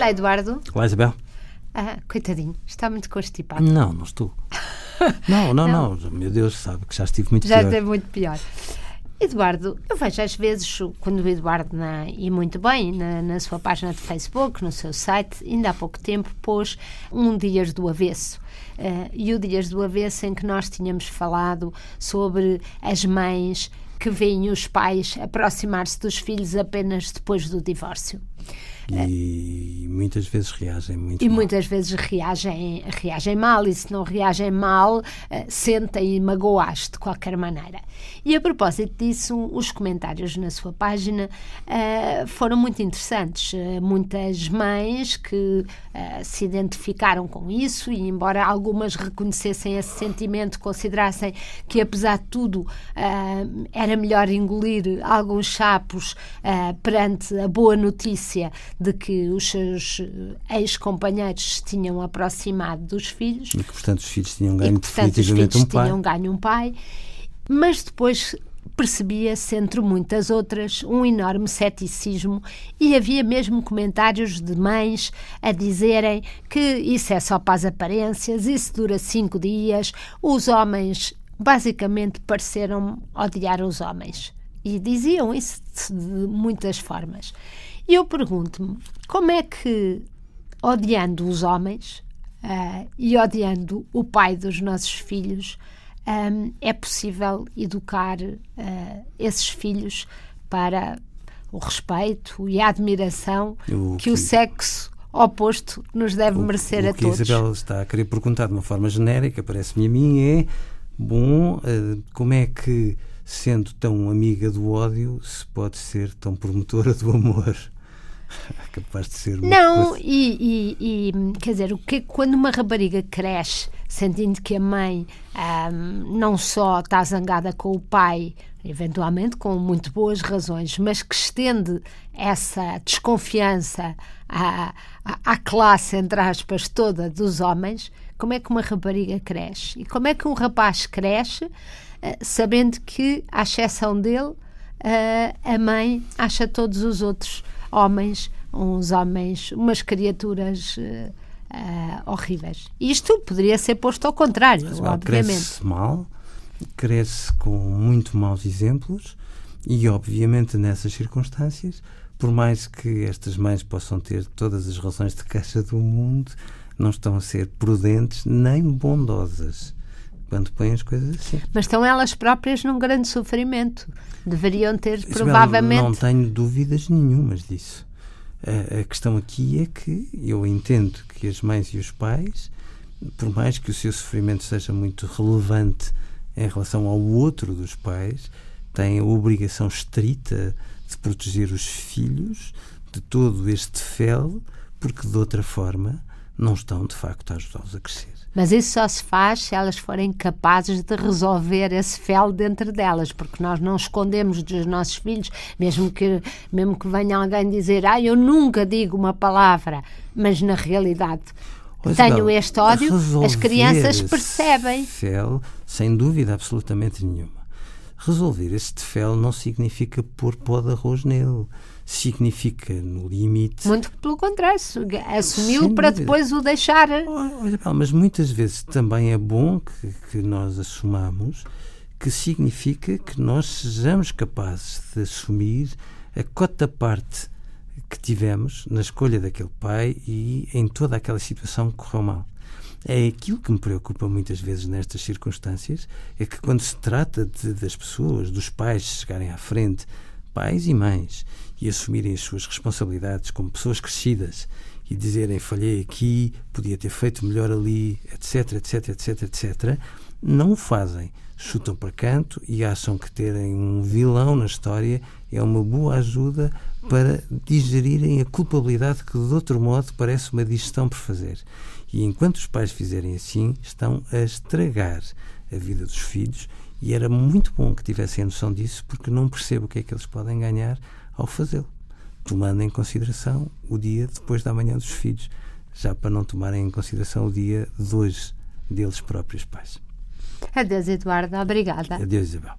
Olá, Eduardo. Olá, Isabel. Ah, coitadinho, está muito constipado. Não, não estou. Não, não, não, Meu Deus, sabe que já estive muito Já pior. esteve muito pior. Eduardo, eu vejo às vezes, quando o Eduardo, na, e muito bem, na, na, sua página de Facebook, no seu site, ainda há pouco tempo pôs um Dias do Avesso. Uh, e o Dias do Avesso em que nós tínhamos falado sobre as mães que veem os pais aproximar-se dos filhos apenas depois do divórcio. E muitas vezes reagem muito e mal. muitas vezes reagem, reagem mal, e se não reagem mal, uh, sentem e magoaste de qualquer maneira. E a propósito disso, os comentários na sua página uh, foram muito interessantes. Uh, muitas mães que se identificaram com isso, e embora algumas reconhecessem esse sentimento, considerassem que, apesar de tudo, era melhor engolir alguns chapos perante a boa notícia de que os seus ex-companheiros se tinham aproximado dos filhos. E que, portanto, os filhos tinham ganho e que, portanto, os filhos um pai. tinham ganho um pai. Mas depois percebia-se, entre muitas outras, um enorme ceticismo e havia mesmo comentários de mães a dizerem que isso é só para as aparências, isso dura cinco dias, os homens basicamente pareceram odiar os homens. E diziam isso de muitas formas. E eu pergunto-me como é que, odiando os homens uh, e odiando o pai dos nossos filhos, um, é possível educar uh, esses filhos para o respeito e a admiração o que, que, o sexo oposto nos deve o, merecer o a que todos. a Isabel está a querer perguntar de uma forma genérica, parece-me a mim, é bom, uh, como é que, sendo tão amiga do ódio, se pode ser tão promotora do amor? capaz de ser não coisa... e, e, e, quer dizer o que quando uma rapariga cresce sentindo que a mãe não só está zangada com o pai eventualmente com muito boas razões mas que estende essa desconfiança à, à, à classe entre aspas toda dos homens como é que uma rapariga cresce? E como é que um rapaz cresce uh, sabendo que à exceção dele uh, a mãe acha todos os outros homens, uns homens, umas criaturas uh, uh, horríveis. Isto poderia ser posto ao contrário, Mas, obviamente. Cresce mal, cresce com muito maus exemplos e, obviamente, nessas circunstâncias, por mais que estas mães possam ter todas as razões de caixa do mundo, não estão a ser prudentes nem bondosas quando põem as coisas assim. Mas estão elas próprias num grande sofrimento. Deveriam ter, Isabel, provavelmente. Não tenho dúvidas nenhumas disso. A, a, questão aqui é que eu entendo que as mães e os pais, por mais que o seu sofrimento seja muito relevante em relação ao outro dos pais, têm a obrigação estrita de proteger os filhos de todo este fel, porque de outra forma não estão de facto a ajudá-los a crescer. Mas isso só se faz se elas forem capazes de resolver esse fel dentro delas, porque nós não escondemos dos nossos filhos, mesmo que, mesmo que venha alguém dizer, ah, eu nunca digo uma palavra, mas na realidade Pois tenho não, este ódio, as crianças percebem. Fel, sem dúvida absolutamente nenhuma. Resolver este fel não significa pôr pó de arroz nele significa, no limite. Muito pelo contrário, assumiu para depois o deixar. Olha, mas muitas vezes também é bom que, que nós assumamos que significa que nós sejamos capazes de assumir a cota parte que tivemos na escolha daquele pai e em toda aquela situação que correu mal. É aquilo que me preocupa muitas vezes nestas circunstâncias, é que quando se trata de, das pessoas, dos pais chegarem à frente, pais e mães, e assumirem as suas responsabilidades como pessoas crescidas e dizerem falhei aqui, podia ter feito melhor ali, etc, etc, etc, etc, não o fazem. Chutam para canto e acham que terem um vilão na história é uma boa ajuda para digerirem a culpabilidade que, de outro modo, parece uma digestão por fazer. E enquanto os pais fizerem assim, estão a estragar a vida dos filhos e era muito bom que tivessem a noção disso, porque não percebo o que é que eles podem ganhar ao fazê-lo, tomando em consideração o dia depois da manhã dos filhos, já para não tomarem em consideração o dia de hoje deles próprios pais. Adeus, Eduardo. Obrigada. Adeus, Isabel.